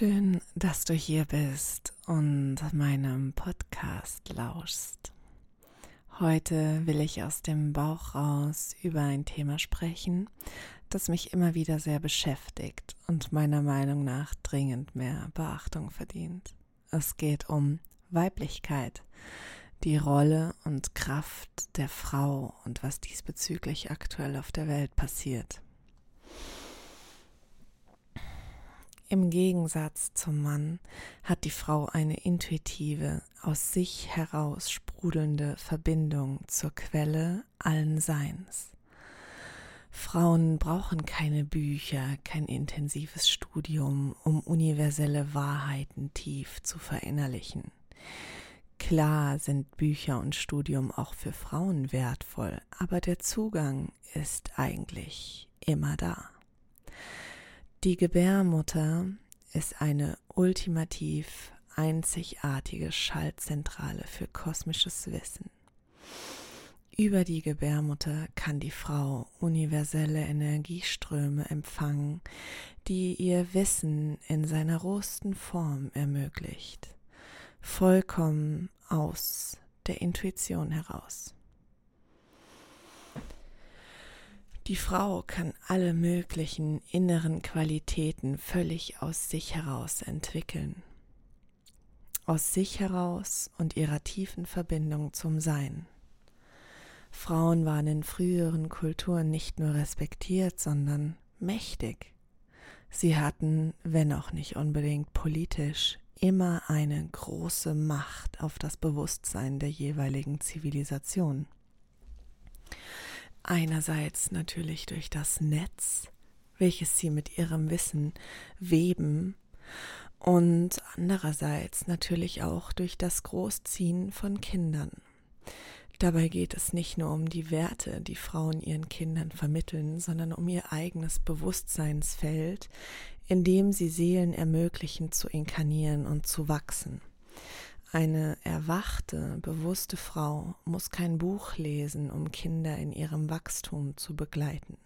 Schön, dass du hier bist und meinem Podcast lauschst. Heute will ich aus dem Bauch raus über ein Thema sprechen, das mich immer wieder sehr beschäftigt und meiner Meinung nach dringend mehr Beachtung verdient. Es geht um Weiblichkeit, die Rolle und Kraft der Frau und was diesbezüglich aktuell auf der Welt passiert. Im Gegensatz zum Mann hat die Frau eine intuitive, aus sich heraus sprudelnde Verbindung zur Quelle allen Seins. Frauen brauchen keine Bücher, kein intensives Studium, um universelle Wahrheiten tief zu verinnerlichen. Klar sind Bücher und Studium auch für Frauen wertvoll, aber der Zugang ist eigentlich immer da. Die Gebärmutter ist eine ultimativ einzigartige Schaltzentrale für kosmisches Wissen. Über die Gebärmutter kann die Frau universelle Energieströme empfangen, die ihr Wissen in seiner rohsten Form ermöglicht, vollkommen aus der Intuition heraus. Die Frau kann alle möglichen inneren Qualitäten völlig aus sich heraus entwickeln. Aus sich heraus und ihrer tiefen Verbindung zum Sein. Frauen waren in früheren Kulturen nicht nur respektiert, sondern mächtig. Sie hatten, wenn auch nicht unbedingt politisch, immer eine große Macht auf das Bewusstsein der jeweiligen Zivilisation. Einerseits natürlich durch das Netz, welches sie mit ihrem Wissen weben, und andererseits natürlich auch durch das Großziehen von Kindern. Dabei geht es nicht nur um die Werte, die Frauen ihren Kindern vermitteln, sondern um ihr eigenes Bewusstseinsfeld, in dem sie Seelen ermöglichen zu inkarnieren und zu wachsen. Eine erwachte, bewusste Frau muss kein Buch lesen, um Kinder in ihrem Wachstum zu begleiten.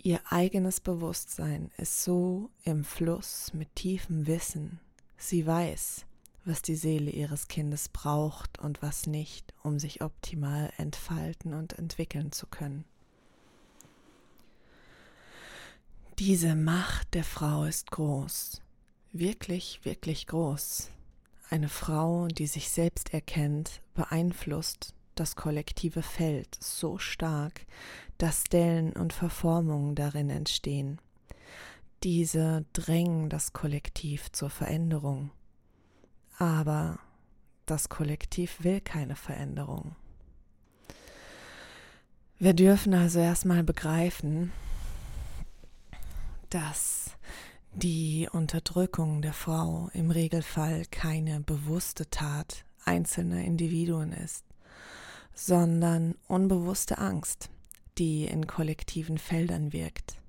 Ihr eigenes Bewusstsein ist so im Fluss mit tiefem Wissen. Sie weiß, was die Seele ihres Kindes braucht und was nicht, um sich optimal entfalten und entwickeln zu können. Diese Macht der Frau ist groß, wirklich, wirklich groß. Eine Frau, die sich selbst erkennt, beeinflusst das kollektive Feld so stark, dass Stellen und Verformungen darin entstehen. Diese drängen das Kollektiv zur Veränderung. Aber das Kollektiv will keine Veränderung. Wir dürfen also erstmal begreifen, dass die Unterdrückung der Frau im Regelfall keine bewusste Tat einzelner Individuen ist, sondern unbewusste Angst, die in kollektiven Feldern wirkt.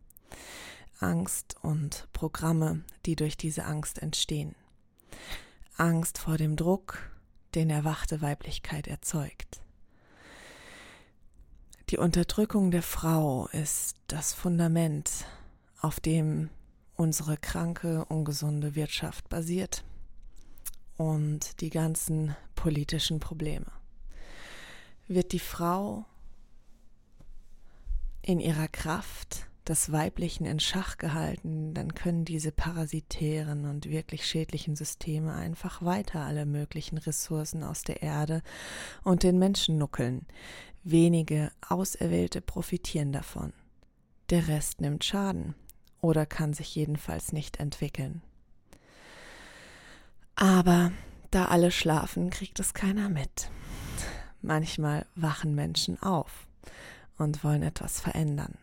Angst und Programme, die durch diese Angst entstehen. Angst vor dem Druck, den erwachte Weiblichkeit erzeugt. Die Unterdrückung der Frau ist das Fundament, auf dem unsere kranke, ungesunde Wirtschaft basiert und die ganzen politischen Probleme. Wird die Frau in ihrer Kraft des Weiblichen in Schach gehalten, dann können diese parasitären und wirklich schädlichen Systeme einfach weiter alle möglichen Ressourcen aus der Erde und den Menschen nuckeln. Wenige Auserwählte profitieren davon. Der Rest nimmt Schaden oder kann sich jedenfalls nicht entwickeln. Aber da alle schlafen, kriegt es keiner mit. Manchmal wachen Menschen auf und wollen etwas verändern.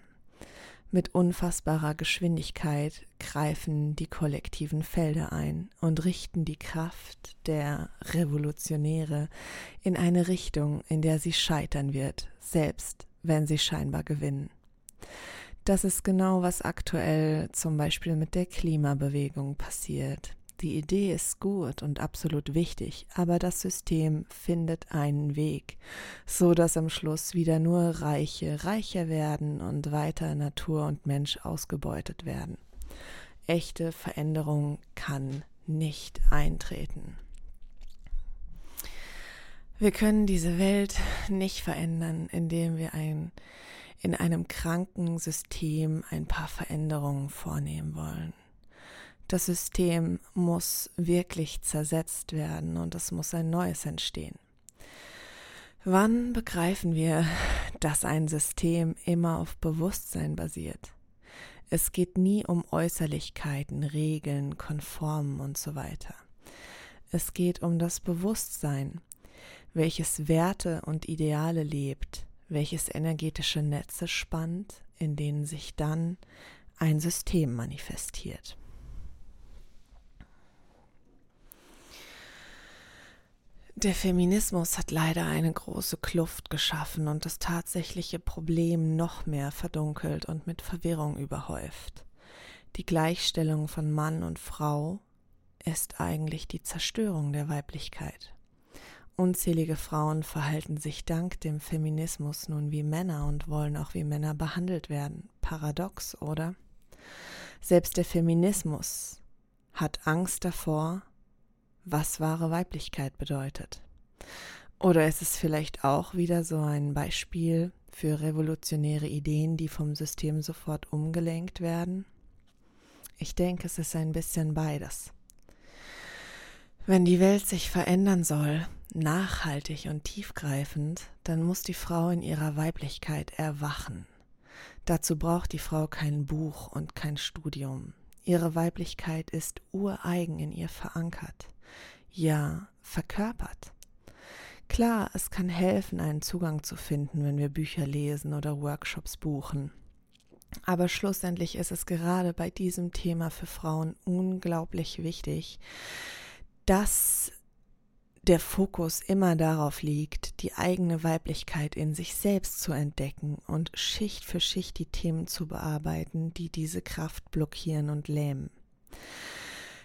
Mit unfassbarer Geschwindigkeit greifen die kollektiven Felder ein und richten die Kraft der Revolutionäre in eine Richtung, in der sie scheitern wird, selbst wenn sie scheinbar gewinnen. Das ist genau, was aktuell zum Beispiel mit der Klimabewegung passiert. Die Idee ist gut und absolut wichtig, aber das System findet einen Weg, so dass am Schluss wieder nur Reiche reicher werden und weiter Natur und Mensch ausgebeutet werden. echte Veränderung kann nicht eintreten. Wir können diese Welt nicht verändern, indem wir ein, in einem kranken System ein paar Veränderungen vornehmen wollen. Das System muss wirklich zersetzt werden und es muss ein neues entstehen. Wann begreifen wir, dass ein System immer auf Bewusstsein basiert? Es geht nie um Äußerlichkeiten, Regeln, Konformen und so weiter. Es geht um das Bewusstsein, welches Werte und Ideale lebt, welches energetische Netze spannt, in denen sich dann ein System manifestiert. Der Feminismus hat leider eine große Kluft geschaffen und das tatsächliche Problem noch mehr verdunkelt und mit Verwirrung überhäuft. Die Gleichstellung von Mann und Frau ist eigentlich die Zerstörung der Weiblichkeit. Unzählige Frauen verhalten sich dank dem Feminismus nun wie Männer und wollen auch wie Männer behandelt werden. Paradox, oder? Selbst der Feminismus hat Angst davor, was wahre Weiblichkeit bedeutet. Oder ist es vielleicht auch wieder so ein Beispiel für revolutionäre Ideen, die vom System sofort umgelenkt werden? Ich denke, es ist ein bisschen beides. Wenn die Welt sich verändern soll, nachhaltig und tiefgreifend, dann muss die Frau in ihrer Weiblichkeit erwachen. Dazu braucht die Frau kein Buch und kein Studium. Ihre Weiblichkeit ist ureigen in ihr verankert ja verkörpert. Klar, es kann helfen, einen Zugang zu finden, wenn wir Bücher lesen oder Workshops buchen. Aber schlussendlich ist es gerade bei diesem Thema für Frauen unglaublich wichtig, dass der Fokus immer darauf liegt, die eigene Weiblichkeit in sich selbst zu entdecken und Schicht für Schicht die Themen zu bearbeiten, die diese Kraft blockieren und lähmen.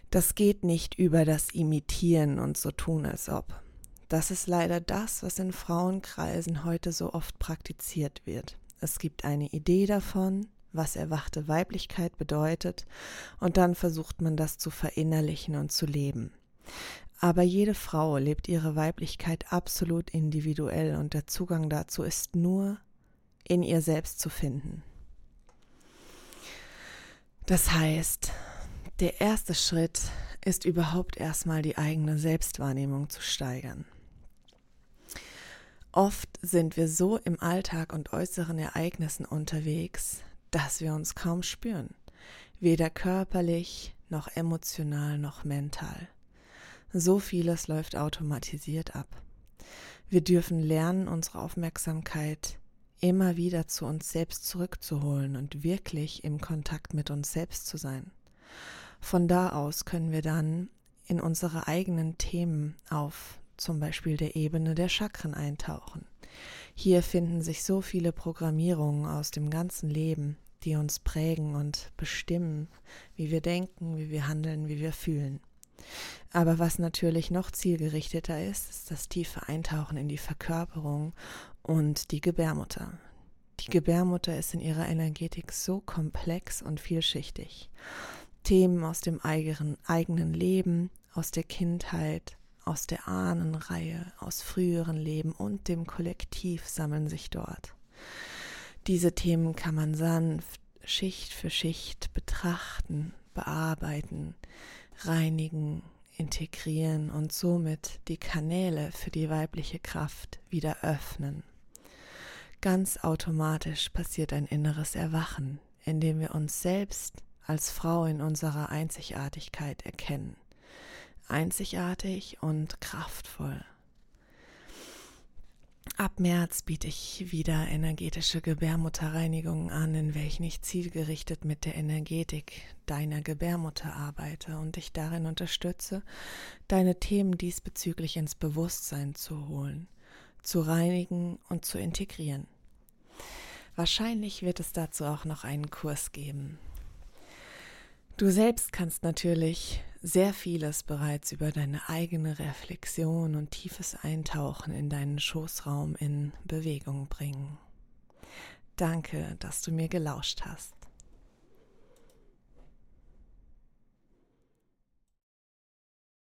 Das geht nicht über das Imitieren und so tun, als ob. Das ist leider das, was in Frauenkreisen heute so oft praktiziert wird. Es gibt eine Idee davon, was erwachte Weiblichkeit bedeutet, und dann versucht man das zu verinnerlichen und zu leben. Aber jede Frau lebt ihre Weiblichkeit absolut individuell und der Zugang dazu ist nur in ihr selbst zu finden. Das heißt, der erste Schritt ist überhaupt erstmal die eigene Selbstwahrnehmung zu steigern. Oft sind wir so im Alltag und äußeren Ereignissen unterwegs, dass wir uns kaum spüren, weder körperlich noch emotional noch mental. So vieles läuft automatisiert ab. Wir dürfen lernen, unsere Aufmerksamkeit immer wieder zu uns selbst zurückzuholen und wirklich im Kontakt mit uns selbst zu sein. Von da aus können wir dann in unsere eigenen Themen auf zum Beispiel der Ebene der Chakren eintauchen. Hier finden sich so viele Programmierungen aus dem ganzen Leben, die uns prägen und bestimmen, wie wir denken, wie wir handeln, wie wir fühlen. Aber was natürlich noch zielgerichteter ist, ist das tiefe Eintauchen in die Verkörperung und die Gebärmutter. Die Gebärmutter ist in ihrer Energetik so komplex und vielschichtig. Themen aus dem eigenen, Leben, aus der Kindheit, aus der Ahnenreihe, aus früheren Leben und dem Kollektiv sammeln sich dort. Diese Themen kann man sanft, Schicht für Schicht betrachten, bearbeiten, reinigen, integrieren und somit die Kanäle für die weibliche Kraft wieder öffnen. Ganz automatisch passiert ein inneres Erwachen, in dem wir uns selbst als Frau in unserer Einzigartigkeit erkennen. Einzigartig und kraftvoll. Ab März biete ich wieder energetische Gebärmutterreinigungen an, in welchen ich zielgerichtet mit der Energetik deiner Gebärmutter arbeite und dich darin unterstütze, deine Themen diesbezüglich ins Bewusstsein zu holen, zu reinigen und zu integrieren. Wahrscheinlich wird es dazu auch noch einen Kurs geben. Du selbst kannst natürlich sehr vieles bereits über deine eigene Reflexion und tiefes Eintauchen in deinen Schoßraum in Bewegung bringen. Danke, dass du mir gelauscht hast.